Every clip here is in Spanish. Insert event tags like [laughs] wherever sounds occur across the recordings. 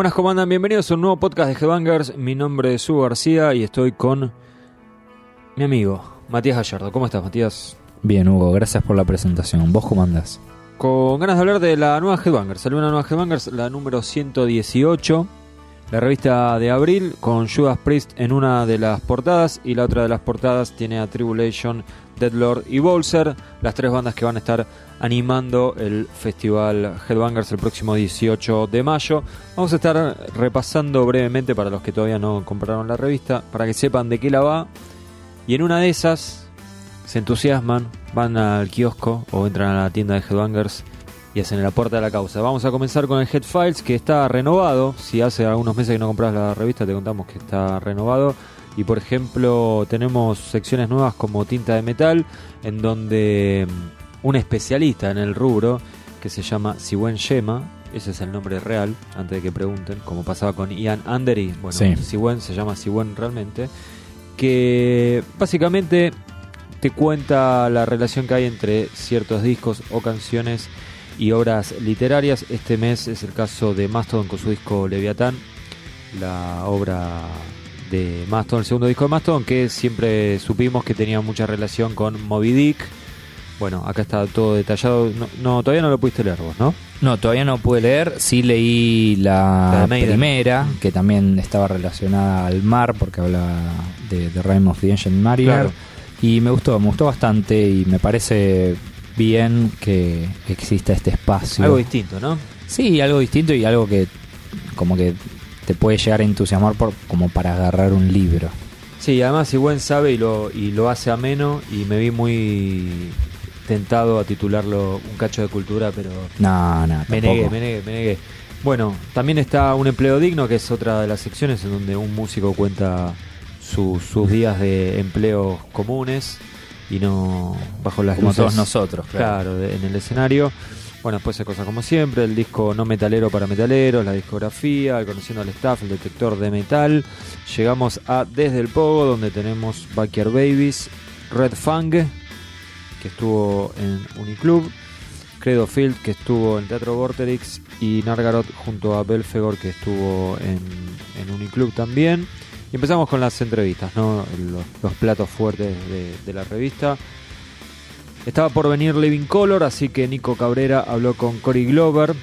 Buenas, ¿cómo andan? Bienvenidos a un nuevo podcast de Headbangers. Mi nombre es Hugo García y estoy con mi amigo Matías Gallardo. ¿Cómo estás, Matías? Bien, Hugo, gracias por la presentación. ¿Vos cómo andás? Con ganas de hablar de la nueva Headbangers. Salió una nueva Headbangers, la número 118, la revista de abril, con Judas Priest en una de las portadas y la otra de las portadas tiene a Tribulation, Deadlord y Bolser, las tres bandas que van a estar animando el festival Headbangers el próximo 18 de mayo. Vamos a estar repasando brevemente para los que todavía no compraron la revista, para que sepan de qué la va. Y en una de esas se entusiasman, van al kiosco o entran a la tienda de Headbangers y hacen el aporte a la causa. Vamos a comenzar con el Head Files que está renovado. Si hace algunos meses que no compras la revista, te contamos que está renovado. Y por ejemplo, tenemos secciones nuevas como Tinta de Metal, en donde mm, un especialista en el rubro, que se llama Siwen Shema, ese es el nombre real, antes de que pregunten, como pasaba con Ian Andery, bueno, Sí. Siwen se llama Siwen realmente, que básicamente te cuenta la relación que hay entre ciertos discos o canciones y obras literarias. Este mes es el caso de Mastodon con su disco Leviatán, la obra de Mastodon, el segundo disco de Mastodon, que siempre supimos que tenía mucha relación con Moby Dick. Bueno, acá está todo detallado. No, no, todavía no lo pudiste leer vos, ¿no? No, todavía no pude leer. Sí leí La la, primera, que también estaba relacionada al mar, porque habla de, de Rime of the Ancient Mariner. Claro. Y me gustó, me gustó bastante y me parece bien que exista este espacio. Algo distinto, ¿no? Sí, algo distinto y algo que como que te puede llegar a entusiasmar por, como para agarrar un libro. Sí, además si buen sabe y lo, y lo hace ameno y me vi muy tentado a titularlo un cacho de cultura, pero No, no, me tampoco. negué, me negué, me negué. Bueno, también está un empleo digno, que es otra de las secciones en donde un músico cuenta su- sus días de empleos comunes y no bajo las Como luces. todos nosotros, claro. Claro, de- en el escenario. Bueno, después hay cosas como siempre, el disco no metalero para metaleros, la discografía, el conociendo al staff, el detector de metal. Llegamos a Desde el Pogo, donde tenemos Backyard Babies, Red Fang, que estuvo en Uniclub, Credo Field, que estuvo en Teatro Vorterix, y Nargarot junto a Belfegor, que estuvo en, en Uniclub también. Y empezamos con las entrevistas, ¿no? los, platos fuertes de, la revista. Estaba por venir Living Color, así que Nico Cabrera habló con Cory Glover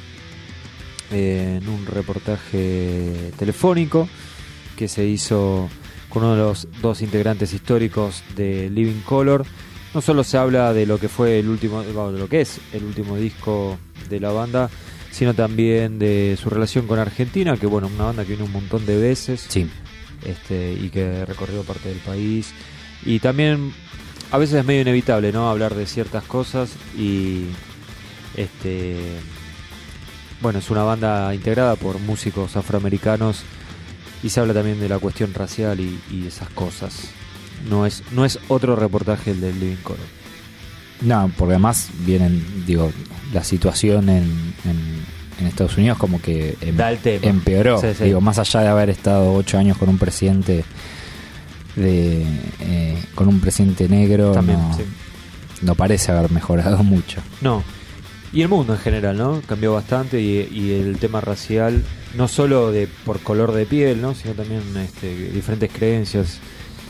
eh, en un reportaje telefónico que se hizo con uno de los dos integrantes históricos de Living Color. No solo se habla de lo que fue el último, de lo que es el último disco de la banda, sino también de su relación con Argentina, que bueno, una banda que vino un montón de veces Sí. Este, y que recorrió parte del país. Y también a veces es medio inevitable no hablar de ciertas cosas y este bueno, es una banda integrada por músicos afroamericanos y se habla también de la cuestión racial y, esas cosas. No es, no es otro reportaje el del Living Color. No, porque además vienen, digo, la situación en, en Estados Unidos como que em- Da el tema. empeoró. Sí, sí. Digo, más allá de haber estado ocho años con un presidente de eh, con un presidente negro, También, no, sí. no parece haber mejorado mucho. No. Y el mundo en general, ¿no? Cambió bastante y, y el tema racial, no solo de por color de piel, ¿no? Sino también este, diferentes creencias.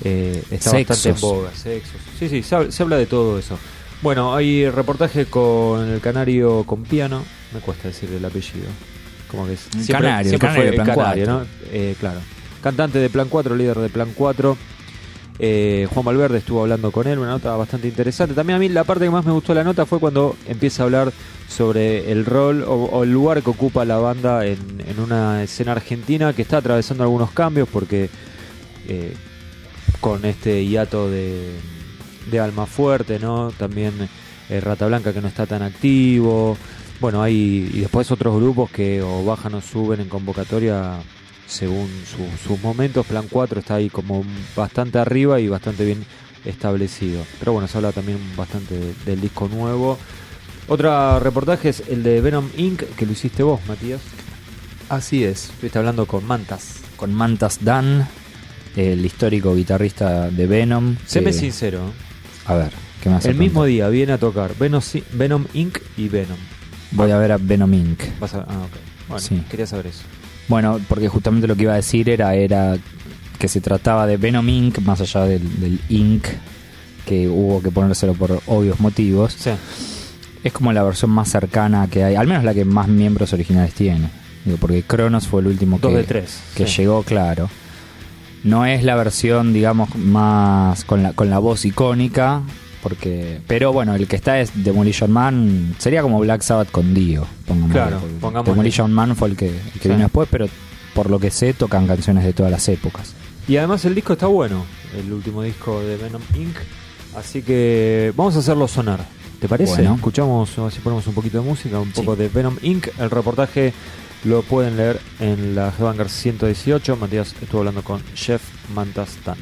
eh, está bastante en boga, sexos. Sí, sí, se habla, se habla de todo eso. Bueno, hay reportaje con el canario con piano. Me cuesta decir el apellido. Como que siempre, Canario, siempre Canario fue el Plan canario, 4. ¿no? Eh, claro. Cantante de Plan 4, líder de Plan 4. Eh, Juan Valverde estuvo hablando con él, una nota bastante interesante. También a mí la parte que más me gustó de la nota fue cuando empieza a hablar sobre el rol o, o el lugar que ocupa la banda en, en una escena argentina que está atravesando algunos cambios porque eh, con este hiato de, de Alma Fuerte, ¿no? También eh, Rata Blanca que no está tan activo. Bueno, hay y después otros grupos que o bajan o suben en convocatoria según su- sus momentos. Plan 4 está ahí como bastante arriba y bastante bien establecido. Pero bueno, se habla también bastante de- del disco nuevo. Otro reportaje es el de Venom Inc., que lo hiciste vos, Matías. Así es. Estuviste hablando con Mantas. Con Mantas Dan, el histórico guitarrista de Venom. Séme que- sincero. A ver, ¿qué más? El mismo día viene a tocar Venom, Venom Inc. y Venom. Voy a ver a Venom Inc. Vas a- ah, ok. Bueno, Sí. quería saber eso. Bueno, porque justamente lo que iba a decir era, era que se trataba de Venom Inc., más allá del, del Inc., que hubo que ponérselo por obvios motivos. Sí. Es como la versión más cercana que hay, al menos la que más miembros originales tiene. Digo, porque Cronos fue el último Dos que, de tres. que sí. llegó, claro. No es la versión, digamos, más con la, con la voz icónica, porque pero bueno, el que está es Demolition Man, sería como Black Sabbath con Dio, pongámosle, Claro, pongámosle. Demolition Man fue el que, el que Sí. vino después, pero por lo que sé tocan canciones de todas las épocas. Y además el disco está bueno, el último disco de Venom Inc. Así que vamos a hacerlo sonar. ¿Te parece? Bueno. Escuchamos, a ver si ponemos un poquito de música, un Sí. poco de Venom Inc. El reportaje lo pueden leer en la Headbanger 118. Matías estuvo hablando con Jeff Mantastan.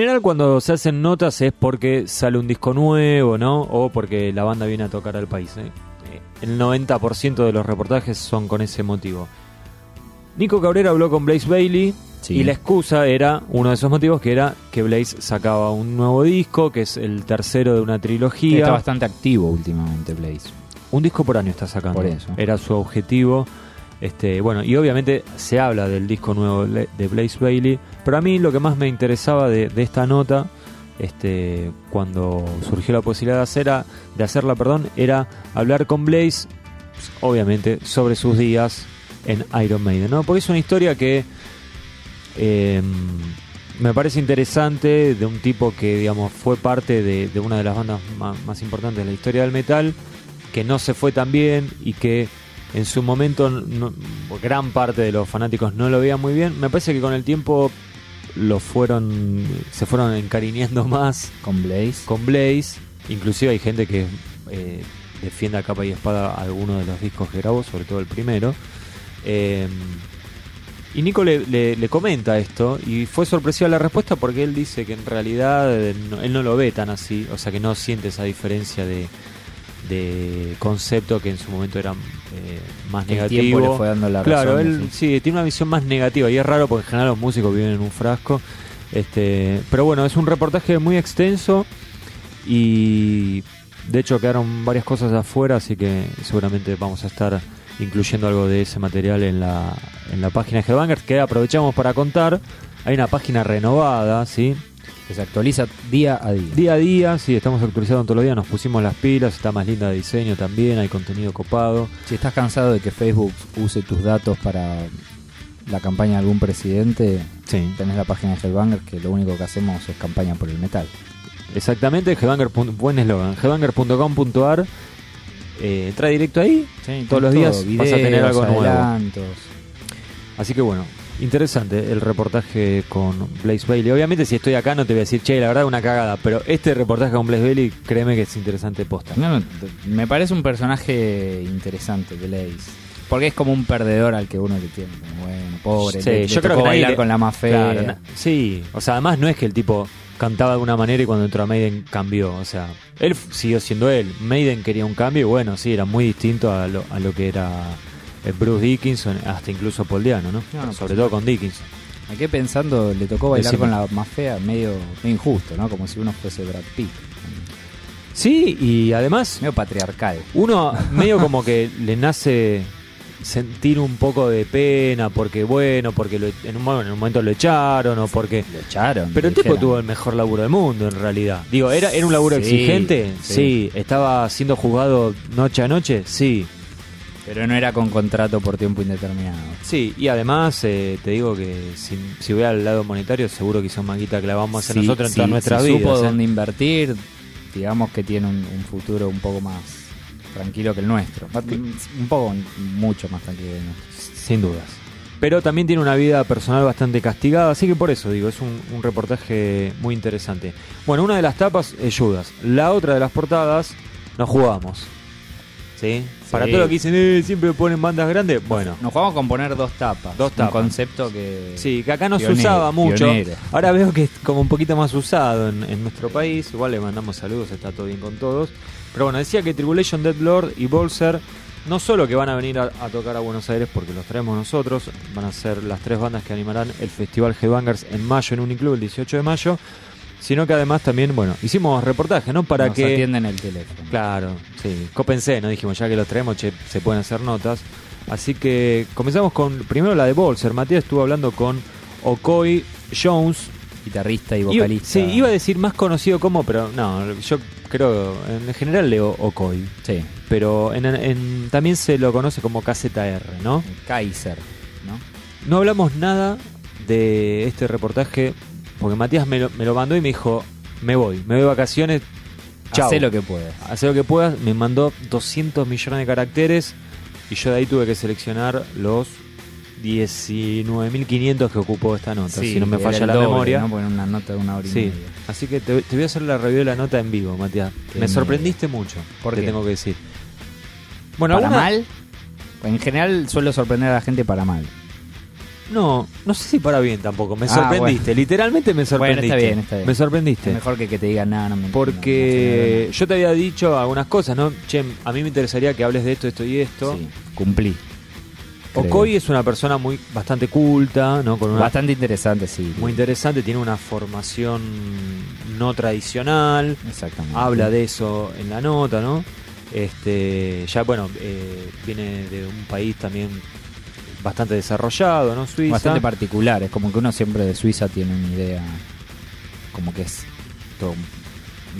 General cuando se hacen notas es porque sale un disco nuevo, ¿no? O porque la banda viene a tocar al país. ¿eh? Eh, El 90% de los reportajes son con ese motivo. Nico Cabrera habló con Blaze Bailey Sí. y la excusa era, uno de esos motivos, que era que Blaze sacaba un nuevo disco, que es el tercero de una trilogía. Está bastante activo últimamente Blaze. Un disco por año está sacando. Por eso. Era su objetivo. Este, bueno, y obviamente se habla del disco nuevo de Blaze Bailey. Pero a mí lo que más me interesaba de, esta nota, este, cuando surgió la posibilidad de, hacer de hacerla, perdón, era hablar con Blaze, obviamente, sobre sus días en Iron Maiden, ¿no? Porque es una historia que eh, me parece interesante de un tipo que, digamos, fue parte de, una de las bandas ma- más, importantes de la historia del metal, que no se fue tan bien y que en su momento no- gran parte de los fanáticos no lo veían muy bien. Me parece que con el tiempo lo fueron se fueron encariñando más Con Blaze. con Blaze. Inclusive hay gente que eh, defiende a capa y espada algunos de los discos que grabó, sobre todo el primero. Eh, y Nico le, le- le comenta esto y fue sorpresiva la respuesta porque él dice que en realidad eh, no- él no lo ve tan así, o sea que no siente esa diferencia de, de concepto que en su momento era eh, más el negativo. le fue dando la claro, razón, él sí, tiene una visión más negativa y es raro porque en general los músicos viven en un frasco. Este, pero bueno, es un reportaje muy extenso y de hecho quedaron varias cosas afuera, así que seguramente vamos a estar incluyendo algo de ese material en la, en la página de Headbangers que aprovechamos para contar. Hay una página renovada, ¿sí? Que se actualiza día a día. Día a día, sí, estamos actualizando todos los días, nos pusimos las pilas, está más linda de diseño también, hay contenido copado. Si estás cansado de que Facebook use tus datos para la campaña de algún presidente, Sí, tenés la página de Hellbanger que lo único que hacemos es campaña por el metal. exactamente, Headbanger. buen eslogan, headbanger.com.ar. Eh, entra directo ahí, todos los días vas a tener algo nuevo. Así que bueno, interesante el reportaje con Blaze Bailey. Obviamente si estoy acá no te voy a decir, che, la verdad una cagada, pero este reportaje con Blaze Bailey, créeme que es interesante posta. No, no, me parece un personaje interesante, Blaze. Porque es como un perdedor al que uno le tiene. Bueno, pobre. Sí, le- le yo creo que bailar le- con la más fea. Claro, sí, o sea, además no es que el tipo cantaba de una manera y cuando entró a Maiden cambió, o sea, él siguió siendo él. Maiden quería un cambio y bueno, sí, era muy distinto a lo, a lo que era Bruce Dickinson, hasta incluso Paul Diano, ¿no? No, no, Sobre todo con Dickinson. Me quedé pensando, le tocó bailar Decime. con la más fea, medio, medio injusto, ¿no? Como si uno fuese Brad Pitt. Sí, y además Medio patriarcal. uno [laughs] medio como que le nace sentir un poco de pena porque bueno, porque lo- en, un, mo- en un momento lo echaron o porque Lo echaron. Pero el tipo tuvo el mejor laburo del mundo, en realidad. Digo, ¿era, era un laburo Sí, exigente? sí. Sí. ¿Estaba siendo juzgado noche a noche? Sí. Pero no era con contrato por tiempo indeterminado. Sí, y además te digo que si, si voy al lado monetario, seguro que hizo más guita que la vamos a hacer Sí, nosotros en sí, todas nuestras si vidas. supo ¿eh? dónde invertir, digamos que tiene un, un futuro un poco más tranquilo que el nuestro. Un poco, mucho más tranquilo que el nuestro. Sin dudas. Pero también tiene una vida personal bastante castigada, así que por eso digo, es un, un reportaje muy interesante. Bueno, una de las tapas es Judas. La otra de las portadas nos jugamos. ¿Sí? Para todo lo que dicen, eh, siempre ponen bandas grandes. Bueno, Nos jugamos con poner dos tapas. Dos tapas. Un concepto que. Sí, que acá no se usaba mucho. pionero. Ahora veo que es como un poquito más usado en, en nuestro país. Igual le mandamos saludos, está todo bien con todos. Pero bueno, decía que Tribulation Dead Lord y Bolser no solo que van a venir a, a tocar a Buenos Aires porque los traemos nosotros, van a ser las tres bandas que animarán el Festival Headbangers en mayo en Uniclub, el 18 de mayo, sino que además también, bueno, hicimos reportaje, ¿no? Para nos que... atienden el teléfono. Claro, sí. Cópense, ¿no? Dijimos, ya que los traemos, che, se pueden hacer notas. Así que comenzamos con primero la de Bolser. Matías estuvo hablando con Okoy Jones. Guitarrista y Iba- vocalista. sí, iba a decir más conocido como, pero no, yo creo, en general leo Okoy. Sí, Pero en, en- también se lo conoce como KZR, ¿no? Kaiser, ¿no? No hablamos nada de este reportaje porque Matías me lo, me lo mandó y me dijo, me voy, me voy de vacaciones. Chao. Hacé lo que puedas. Hacé lo que puedas. Me mandó 200 millones de caracteres y yo de ahí tuve que seleccionar los 19.500 que ocupó esta nota, si no me falla la doble, memoria. ¿no? Una nota de una hora y Sí, media. así que te, te voy a hacer la review de la nota en vivo, Matías. Qué Me miedo. sorprendiste mucho, ¿Por te qué? tengo que decir. Bueno, ¿Para alguna- mal? En general suelo sorprender a la gente para mal. No, no sé si para bien tampoco. Me Ah, sorprendiste. Literalmente me Bueno, sorprendiste. está bien, está bien. Me sorprendiste. Es mejor que que te digan nada, no me Porque yo te había dicho algunas cosas, ¿no? Che, a mí me interesaría que hables de esto, esto y esto. Sí, cumplí. creo. Okoy es una persona muy bastante culta, ¿no? Con una Bastante interesante, sí. muy interesante, tiene una formación no tradicional, Exactamente. habla de eso en la nota, ¿no? Este, ya bueno, eh, viene de un país también bastante desarrollado, ¿no? Suiza. Bastante particular. Es como que uno siempre de Suiza tiene una idea. Como que es todo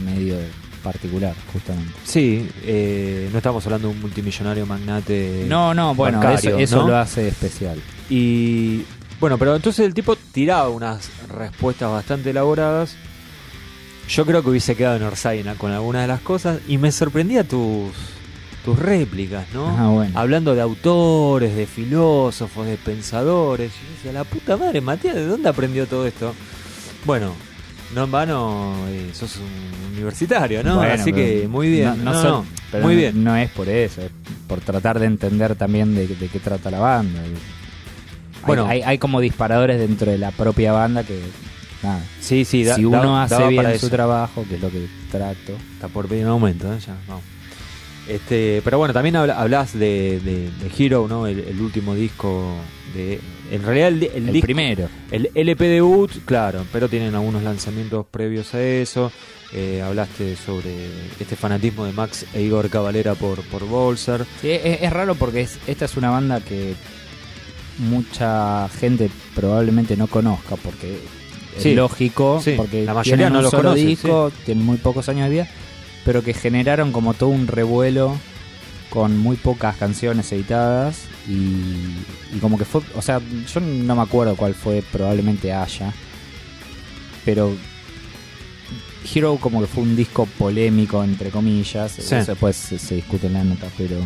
medio particular, justamente. Sí, eh, no estamos hablando de un multimillonario magnate. No, no, bueno, bancario, eso, eso ¿no? lo hace especial. Y bueno, pero entonces el tipo tiraba unas respuestas bastante elaboradas. Yo creo que hubiese quedado en Orsay con algunas de las cosas y me sorprendía tus tus réplicas, ¿no? Ah, bueno. Hablando de autores, de filósofos, de pensadores. Y yo decía, la puta madre, Matías, ¿de dónde aprendió todo esto? Bueno, no en vano, eh, sos un universitario, ¿no? Bueno, Así que muy bien. No, no muy bien. No es por eso, es por tratar de entender también de, de qué trata la banda. Bueno. hay, hay como disparadores dentro de la propia banda que. Nada. Sí, sí, da- si uno da- hace bien su eso. trabajo, que es lo que trato. Está por pedir un aumento, ¿eh? Ya, vamos. Este, pero bueno, también habla- hablas de, de, de Hero, ¿no? El, el último disco de. En realidad, el, el El, disco- primero. el LP debut, claro, pero tienen algunos lanzamientos previos a eso. Eh, hablaste sobre este fanatismo de Max e Igor Cavalera por, por Bolser. Sí, es, es raro porque es, esta es una banda que mucha gente probablemente no conozca porque es lógico, sí, porque la mayoría no un los solo conoce, disco, tienen muy pocos años de vida, pero que generaron como todo un revuelo con muy pocas canciones editadas y, y como que fue, o sea, yo no me acuerdo cuál fue, probablemente haya, pero Hero como que fue un disco polémico entre comillas, Sí. eso después se, se discute en la nota, pero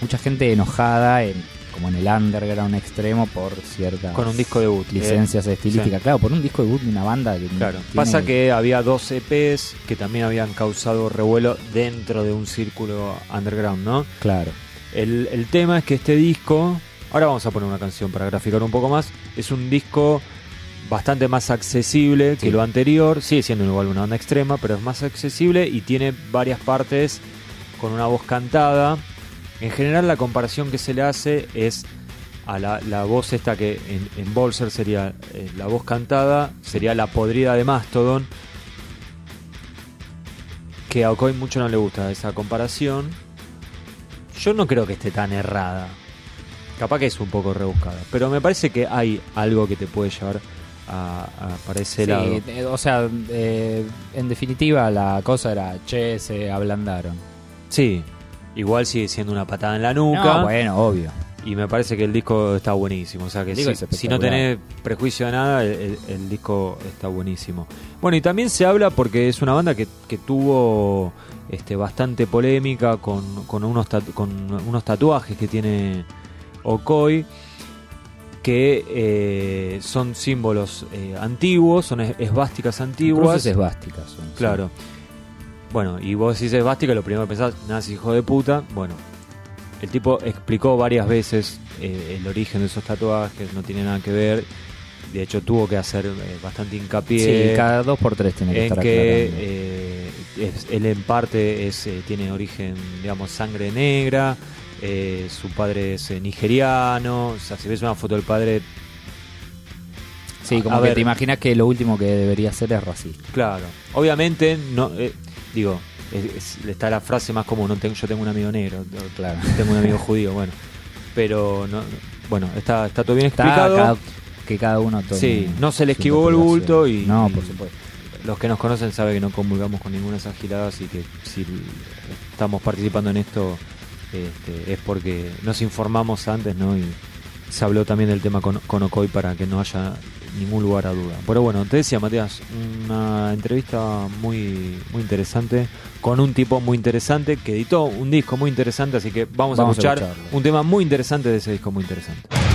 mucha gente enojada en, como en el underground extremo por ciertas Con un disco debut. licencias estilísticas, claro, por un disco debut de una banda que Claro, tiene- pasa que había dos EPs que también habían causado revuelo dentro de un círculo underground, ¿no? claro, El, el tema es que este disco, ahora vamos a poner una canción para graficar un poco más, es un disco bastante más accesible que lo anterior, sigue siendo igual una banda extrema, pero es más accesible y tiene varias partes con una voz cantada. En general la comparación que se le hace es a la, la voz esta que en, en Bolser sería eh, la voz cantada, sería la podrida de Mastodon, que a Okoy mucho no le gusta esa comparación. Yo no creo que esté tan errada. Capaz que es un poco rebuscada. Pero me parece que hay algo que te puede llevar a, a- para ese Sí, lado. eh, o sea, eh, en definitiva la cosa era, che, se ablandaron. Sí. Igual sigue siendo una patada en la nuca. No, bueno, obvio. Y me parece que el disco está buenísimo. O sea que si, si no tenés prejuicio de nada, el, disco está buenísimo. Bueno, y también se habla porque es una banda que, que tuvo este, bastante polémica con, con, unos tatu- con unos tatuajes que tiene Okoi, que eh, son símbolos eh, antiguos, son es- esvásticas antiguas. Cruces esvásticas. son, sí. Bueno, y vos decís esvástica, lo primero que pensás, nazi hijo de puta. Bueno, el tipo explicó varias veces eh, el origen de esos tatuajes, no tiene nada que ver. De hecho, tuvo que hacer eh, bastante hincapié Sí, cada dos por tres tiene que en estar que eh, es- él en parte es, eh, tiene origen, digamos, sangre negra. eh, su padre es eh, nigeriano. O sea, si ves una foto del padre, Sí, como a que ver. te imaginas que lo último que debería hacer es racista. Claro, obviamente, no eh, digo, es- es- está la frase más común, no tengo, yo tengo un amigo negro, Claro. tengo un amigo judío, bueno, pero no, bueno, está, está todo bien Está explicado. cada- que cada uno tome Sí, no se le esquivó el bulto y- No, por supuesto. Los que nos conocen saben que no convulgamos con ninguna de esas giladas y que si estamos participando en esto este, es porque nos informamos antes, ¿no? Y se habló también del tema con, con Okoy para que no haya ningún lugar a duda. Pero bueno, te decía Matías, una entrevista muy, muy interesante con un tipo muy interesante que editó un disco muy interesante, así que vamos, Vamos a escuchar un tema muy interesante de ese disco muy interesante.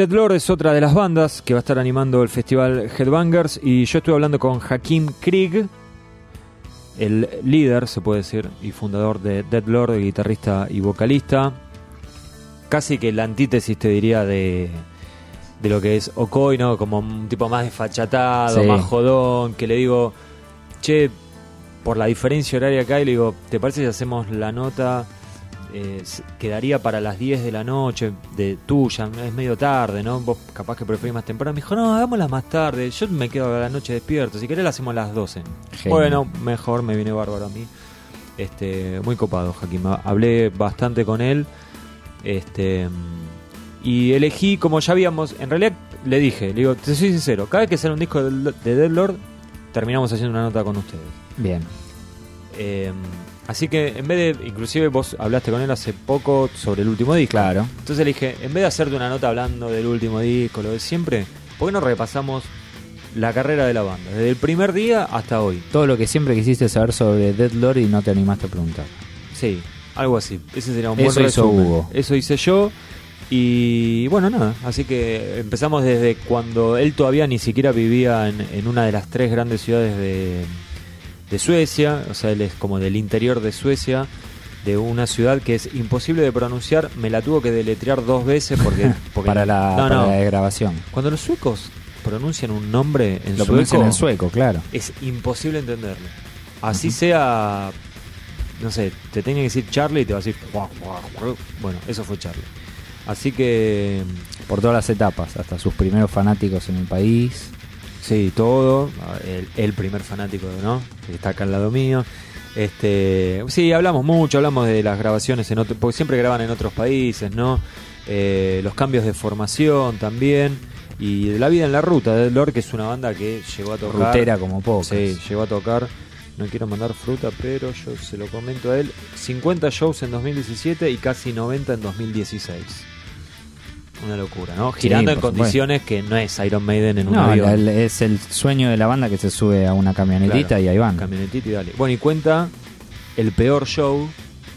Dead Lord es otra de las bandas que va a estar animando el festival Headbangers y yo estuve hablando con Hakim Krieg, el líder, se puede decir, y fundador de Dead Lord, guitarrista y vocalista. Casi que la antítesis, te diría, de, de lo que es Okoi, ¿no? Como un tipo más desfachatado, Sí. más jodón, que le digo, che, por la diferencia horaria acá, y le digo, ¿te parece si hacemos la nota? Eh, quedaría para las 10 de la noche de tuya, es medio tarde, ¿no? Vos capaz que preferís más temprano. Me dijo, no, hagámosla más tarde. Yo me quedo a la noche despierto. Si querés, la hacemos a las 12. Genio. Bueno, mejor, me viene bárbaro a mí. Este, muy copado, Jaquín. Hablé bastante con él. Este, y elegí, como ya habíamos, en realidad le dije, le digo, te soy sincero, cada vez que sale un disco de, de Dead Lord, terminamos haciendo una nota con ustedes. Bien. Eh, así que en vez de, inclusive vos hablaste con él hace poco sobre el último disco. Claro. Entonces le dije, en vez de hacerte una nota hablando del último disco, lo de siempre, ¿por qué no repasamos la carrera de la banda? Desde el primer día hasta hoy. Todo lo que siempre quisiste saber sobre Dead Lord y no te animaste a preguntar. Sí, algo así. Ese sería un Eso buen hizo resumen. Hugo. Eso hice yo. Y bueno, nada. Así que empezamos desde cuando él todavía ni siquiera vivía en, en una de las tres grandes ciudades de, de Suecia. O sea, él es como del interior de Suecia. De una ciudad que es imposible de pronunciar. Me la tuvo que deletrear dos veces porque. [laughs] porque para la, no, para no. la grabación. Cuando los suecos pronuncian un nombre en Lo sueco, pronuncian en sueco, claro. es imposible entenderlo. Así sea, no sé, te tenga que decir Charlie y te va a decir, bueno, eso fue Charlie. Así que, Por todas las etapas, hasta sus primeros fanáticos en el país. Sí, todo. El, el primer fanático, ¿no? Que está acá al lado mío. Este, sí, hablamos mucho, hablamos de las grabaciones en otro, porque siempre graban en otros países, ¿no? Eh, los cambios de formación también. Y de la vida en la ruta de Lord, que es una banda que llegó a tocar. Rutera como pocas. Sí, llegó a tocar. No quiero mandar fruta, pero yo se lo comento a él. 50 shows en 2017 y casi 90 en 2016. Una locura, ¿no? Sí, Girando en condiciones que no es Iron Maiden en un No, avión. el- es el sueño de la banda que se sube a una camionetita Claro, y ahí van. Camionetita y dale. Bueno, y cuenta el peor show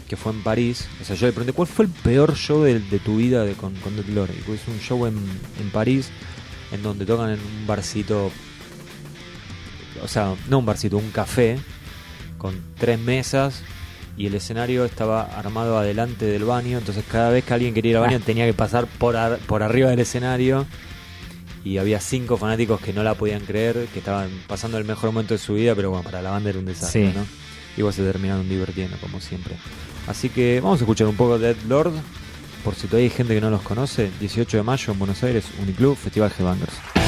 que fue en París. O sea, yo le pregunté, ¿cuál fue el peor show de, de tu vida de, con, con Dead Lord? Y pues un show en, en París en donde tocan en un barcito. O sea, no un barcito, un café con tres mesas y el escenario estaba armado adelante del baño. Entonces, cada vez que alguien quería ir al baño Ah. tenía que pasar por, ar- por arriba del escenario. Y había cinco fanáticos que no la podían creer, que estaban pasando el mejor momento de su vida, pero bueno, para la banda era un desastre, Sí. ¿no? Igual se terminaron divirtiendo, como siempre. Así que vamos a escuchar un poco de Dead Lord, por si todavía hay gente que no los conoce. 18 de mayo en Buenos Aires, Uniclub, Festival Headbangers.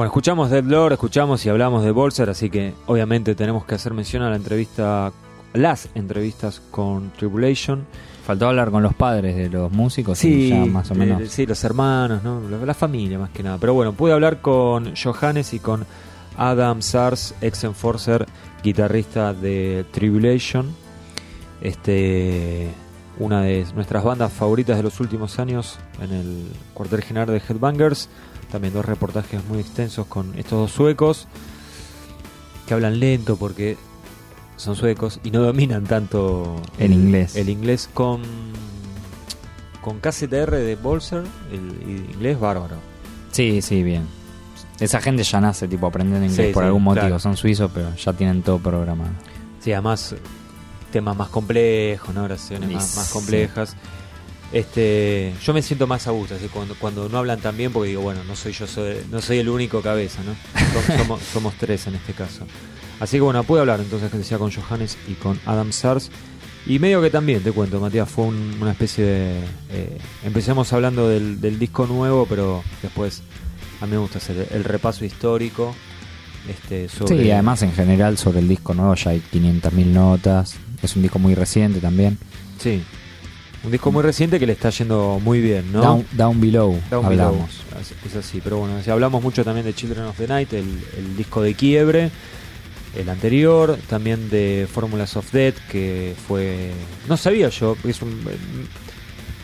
Bueno, escuchamos Dead Lord, escuchamos y hablamos de Bolser, así que obviamente tenemos que hacer mención a la entrevista, las entrevistas con Tribulation. Faltó hablar con los padres de los músicos, ya más o menos. sí, los hermanos, ¿no? la, la familia más que nada. Pero bueno, pude hablar con Johannes y con Adam Sars, ex Enforcer, guitarrista de Tribulation. Este, una de nuestras bandas favoritas de los últimos años en el cuartel general de Headbangers. También dos reportajes muy extensos con estos dos suecos que hablan lento porque son suecos y no dominan tanto El inglés. El inglés con con KZR de Bolser, el inglés bárbaro. Sí, sí, bien. Esa gente ya nace tipo aprendiendo inglés Sí, por sí, algún motivo. claro. Son suizos, pero ya tienen todo programado. Sí, además temas más complejos, ¿no? Oraciones más, más sí. Este, yo me siento más a gusto, así, cuando, cuando no hablan tan bien, porque digo, bueno, no soy yo, soy, no soy el único cabeza, ¿no? Som- [laughs] Somos, somos tres en este caso. Así que bueno, pude hablar entonces que decía con Johannes y con Adam Sars. Y medio que también, te cuento, Matías, fue un- una especie de... eh, empecemos hablando del, del disco nuevo, pero después a mí me gusta hacer el repaso histórico. Este, sobre, Sí, y además en general sobre el disco nuevo ya hay 500.000 notas. Es un disco muy reciente también. Sí. Un disco muy reciente que le está yendo muy bien, ¿no? Down, Down Below Down hablamos. Below. Es- así, pero bueno, si hablamos mucho también de Children of the Night, el, el disco de Quiebre, el anterior, también de Formulas of Death, que fue... No sabía yo, es un...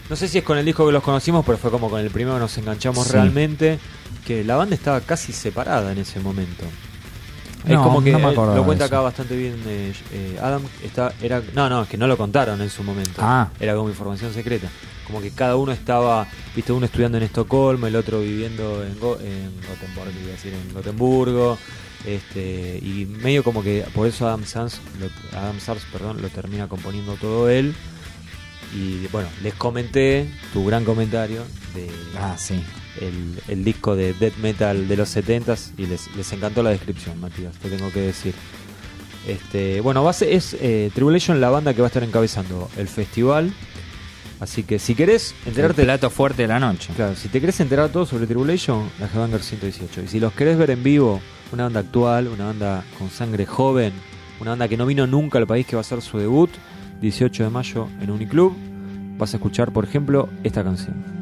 No sé si es con el disco que los conocimos, pero fue como con el primero que nos enganchamos Sí. realmente, que la banda estaba casi separada en ese momento. Es No, como que no me acordaba lo cuenta acá bastante bien eh, eh, Adam. Está, era, no, no, es que no lo contaron en su momento. Ah. Era como información secreta. Como que cada uno estaba, viste, uno estudiando en Estocolmo, el otro viviendo en, Go- en iba a decir, en Gotemburgo. Este, y medio como que por eso Adam Sars, lo, Adam Sars perdón, lo termina componiendo todo él. Y bueno, les comenté tu gran comentario de Ah, sí. El, el disco de death metal de los 70s y les, les encantó la descripción, Matías, te tengo que decir. Este, bueno, ser- es eh, Tribulation la banda que va a estar encabezando el festival. Así que si querés El enterarte, plato fuerte de la noche. claro, si te querés enterar todo sobre Tribulation, la Headbanger 118. Y si los querés ver en vivo, una banda actual, una banda con sangre joven, una banda que no vino nunca al país que va a hacer su debut, 18 de mayo en Uniclub, vas a escuchar, por ejemplo, esta canción.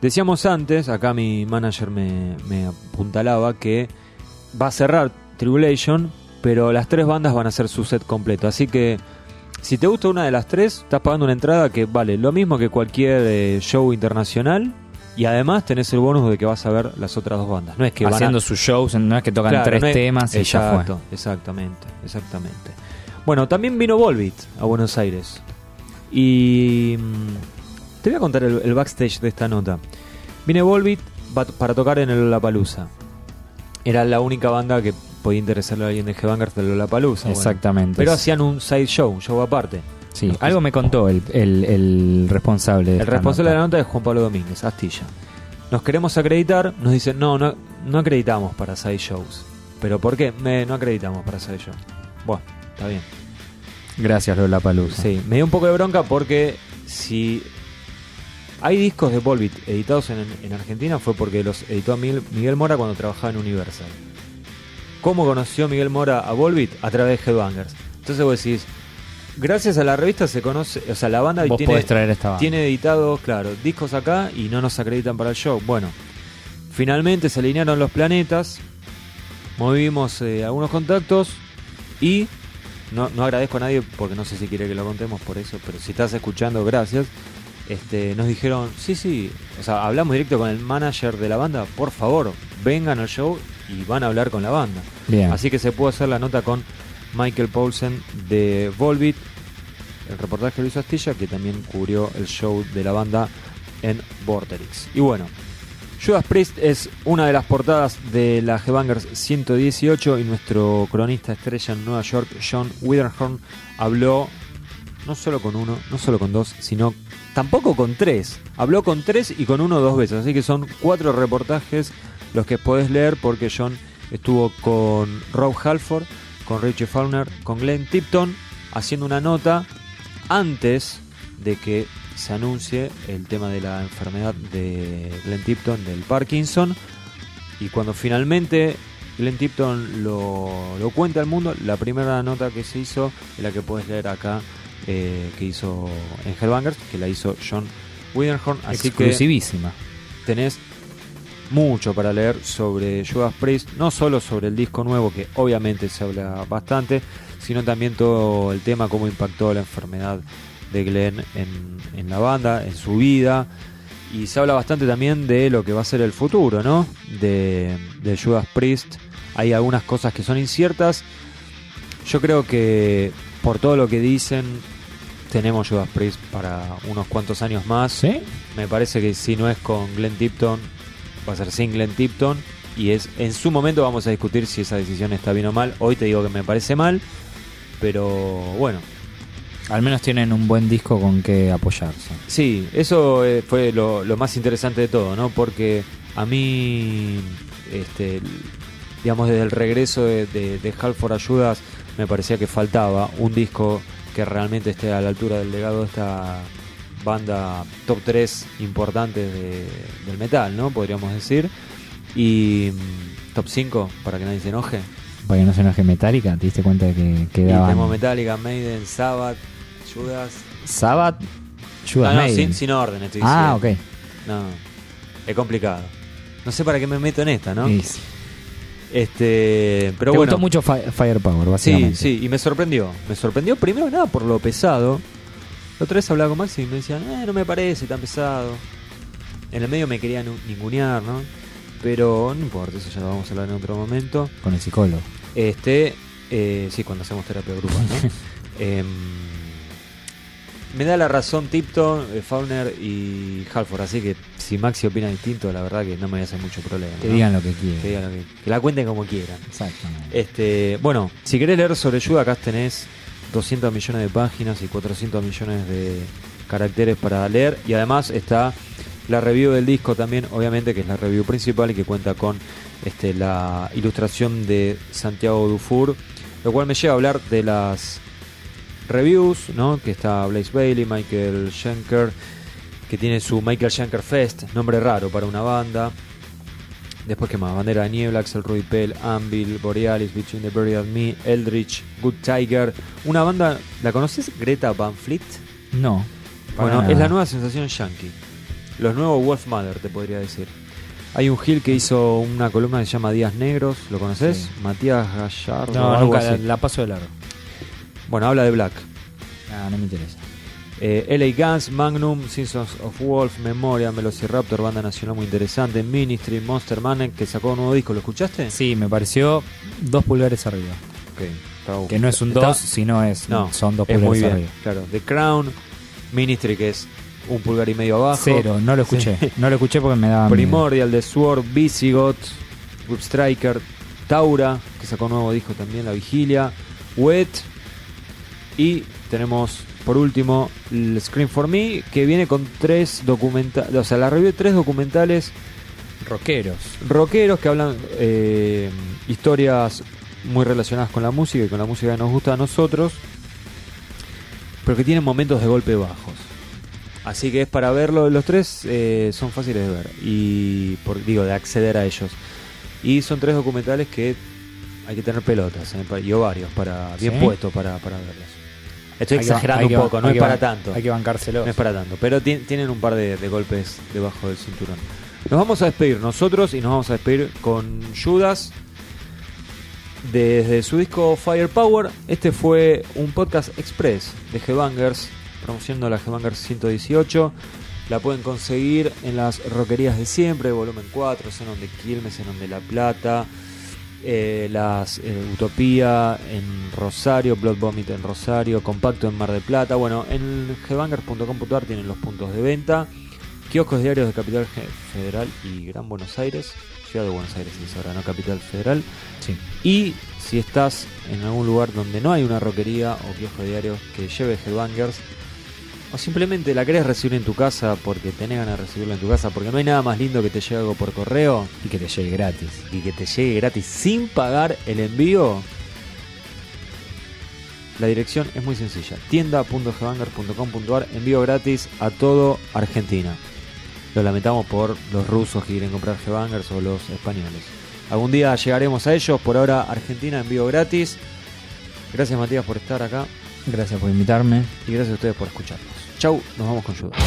Decíamos antes, acá mi manager me, me apuntalaba que va a cerrar Tribulation, pero las tres bandas van a hacer su set completo. Así que si te gusta una de las tres, estás pagando una entrada que vale lo mismo que cualquier eh, show internacional. Y además tenés el bonus de que vas a ver las otras dos bandas. No es que van a- Haciendo sus shows, no es que tocan Claro, tres no es- temas y ya fue. Exacto, exactamente, exactamente. Bueno, también vino Volbeat a Buenos Aires. Y mm, te voy a contar el, el backstage de esta nota. Vine Volbeat pa- para tocar en el Lollapalooza. Era la única banda que podía interesarle a alguien de Headbangers de Lollapalooza. bueno. Exactamente. Pero hacían un side show, un show aparte. Sí, algo me contó el, el- el responsable. de El esta responsable de la nota. es Juan Pablo Domínguez, Astilla. Nos queremos acreditar, nos dicen, no, no, no acreditamos para side shows. ¿Pero por qué? Me- no acreditamos para side shows. Bueno, está bien. Gracias, Lola Palusa. Sí, me dio un poco de bronca porque si hay discos de Volbeat editados en, en Argentina fue porque los editó Miguel, Miguel Mora cuando trabajaba en Universal. ¿Cómo conoció Miguel Mora a Volbeat? A través de Headbangers. Entonces vos decís, gracias a la revista se conoce, o sea, la banda Vos tiene, podés traer esta banda. tiene editados, claro, discos acá y no nos acreditan para el show. Bueno, finalmente se alinearon los planetas, movimos eh, algunos contactos y no, no agradezco a nadie porque no sé si quiere que lo contemos por eso, pero si estás escuchando, gracias. Este, nos dijeron, sí, sí, o sea, hablamos directo con el manager de la banda, por favor, vengan al show y van a hablar con la banda. Bien. Así que se pudo hacer la nota con Michael Paulsen de Volbeat, el reportaje lo hizo Astilla, que también cubrió el show de la banda en Vorterix. Y bueno, Judas Priest es una de las portadas de la Headbangers 118 y nuestro cronista estrella en Nueva York, John Witherspoon, habló no solo con uno, no solo con dos, sino tampoco con tres. Habló con tres y con uno dos veces. Así que son cuatro reportajes los que podés leer porque John estuvo con Rob Halford, con Richie Faulkner, con Glenn Tipton, haciendo una nota antes de que se anuncie el tema de la enfermedad de Glenn Tipton, del Parkinson. Y cuando finalmente Glenn Tipton lo, lo cuenta al mundo, la primera nota que se hizo es la que puedes leer acá, eh, que hizo en Hellbangers, que la hizo John Witherspoon. Así que Exclusivísima. tenés mucho para leer sobre Judas Priest, no solo sobre el disco nuevo, que obviamente se habla bastante, sino también todo el tema, cómo impactó la enfermedad de Glenn en, en la banda, en su vida. Y se habla bastante también de lo que va a ser el futuro, ¿no? De, de Judas Priest. Hay algunas cosas que son inciertas. Yo creo que por todo lo que dicen, tenemos Judas Priest para unos cuantos años más. ¿Sí? Me parece que si no es con Glenn Tipton, va a ser sin Glenn Tipton. Y es en su momento vamos a discutir si esa decisión está bien o mal. Hoy te digo que me parece mal. Pero bueno, Al menos tienen un buen disco con que apoyarse. sí, eso eh, fue lo, lo más interesante de todo, ¿no? Porque a mí, este, digamos, desde el regreso de, de, de Halford Ayudas, me parecía que faltaba un disco que realmente esté a la altura del legado de esta banda top 3 importante de- del metal, ¿no? Podríamos decir. Y mm, top 5, para que nadie se enoje. Para que no se enoje Metallica, te diste cuenta de que Y quedaban tenemos Metallica, Maiden, Sabbath, Judas. Sabbath, Judas No, sin, sin orden estoy ah, diciendo. ok. No, es complicado. No sé para qué me meto en esta, ¿no? Y- Este, pero te bueno. gustó mucho Fi- Firepower, Sí, básicamente. sí, y me sorprendió. Me sorprendió primero que nada por lo pesado. La otra vez hablaba con Maxi y me decían, eh, no me parece tan pesado. En el medio me querían ningunear, ¿no? Pero no importa, eso ya lo vamos a hablar en otro momento. Con el psicólogo. Este, eh, sí, cuando hacemos terapia grupal, ¿no? [laughs] Em, me da la razón Tipton, eh, Fauner y Halford, así que si Maxi opina distinto, la verdad que no me voy a hacer mucho problema. Que ¿no? digan lo que Que quieran. digan lo que, que la cuenten como quieran. Exactamente. Este, bueno, si querés leer sobre Yuda, acá tenés 200 millones de páginas y 400 millones de caracteres para leer. Y además está la review del disco también, obviamente, que es la review principal y que cuenta con este, la ilustración de Santiago Dufour. Lo cual me lleva a hablar de las reviews, ¿no? Que está Blaze Bailey, Michael Schenker, que tiene su Michael Schenker Fest, nombre raro para una banda. Después, ¿qué más? Bandera de Niebla, Axel Rudy Pell, Anvil, Borealis, Between the Buried and Me, Eldritch, Good Tiger. Una banda, ¿la conoces? Greta Van Fleet. No. Bueno, nada. es la nueva sensación yankee. Los nuevos Wolf Mother, te podría decir. Hay un Gil que hizo una columna que se llama Días Negros, ¿lo conoces? Sí. Matías Gallardo. No, nunca la paso de largo. Bueno, habla de Black. Ah, no me interesa. Eh, LA Guns, Magnum, Seasons of Wolf, Memoria, Velociraptor, banda nacional muy interesante, Ministry, Monster Man, que sacó un nuevo disco, ¿lo escuchaste? Sí, me pareció dos pulgares arriba. Ok, está- Que no es un está- 2, sino es, No, son dos es pulgares muy bien, arriba. claro. The Crown, Ministry, que es un pulgar y medio abajo. Cero, no lo escuché. No lo escuché porque me daba miedo. Primordial, The Sword, Visigoth, Whip Striker, Taura, que sacó un nuevo disco también, La Vigilia, Wet, y tenemos por último el Scream for Me, que viene con tres documentales, o sea, la review de tres documentales Rockeros. rockeros que hablan eh, historias muy relacionadas con la música y con la música que nos gusta a nosotros, pero que tienen momentos de golpe bajos. Así que es para verlo, los tres eh, son fáciles de ver y por, digo de acceder a ellos. Y son tres documentales que hay que tener pelotas eh, y ovarios para bien ¿Sí? puestos para, para verlos. Estoy Hay exagerando que- un poco, no es para tanto. Hay que bancárselo. No es para tanto, pero ti- tienen un par de, de golpes debajo del cinturón. Nos vamos a despedir nosotros y nos vamos a despedir con Judas desde su disco Firepower. Este fue un podcast express de Headbangers, promocionando la Headbangers 118. La pueden conseguir en las roquerías de siempre, volumen 4, Zenon de Quilmes, Zenon de La Plata, eh, las eh, Utopía en Rosario, Blood Vomit en Rosario, Compacto en Mar del Plata. Bueno, en headbangers.com.ar tienen los puntos de venta. Kioscos diarios de Capital Federal y Gran Buenos Aires. Ciudad de Buenos Aires, es ahora, no Capital Federal. Sí. Y si estás en algún lugar donde no hay una roquería o kiosco diario que lleve Headbangers, o simplemente la querés recibir en tu casa porque tenés ganas de recibirla en tu casa, porque no hay nada más lindo que te llegue algo por correo Y que te llegue gratis. y que te llegue gratis sin pagar el envío. La dirección es muy sencilla: tienda.headbangers.com.ar, envío gratis a todo Argentina. Lo lamentamos por los rusos que quieren comprar Headbangers o los españoles. Algún día llegaremos a ellos, por ahora Argentina envío gratis. Gracias Matías por estar acá Gracias por invitarme. y gracias a ustedes por escucharnos. Chau, nos vamos con Judas.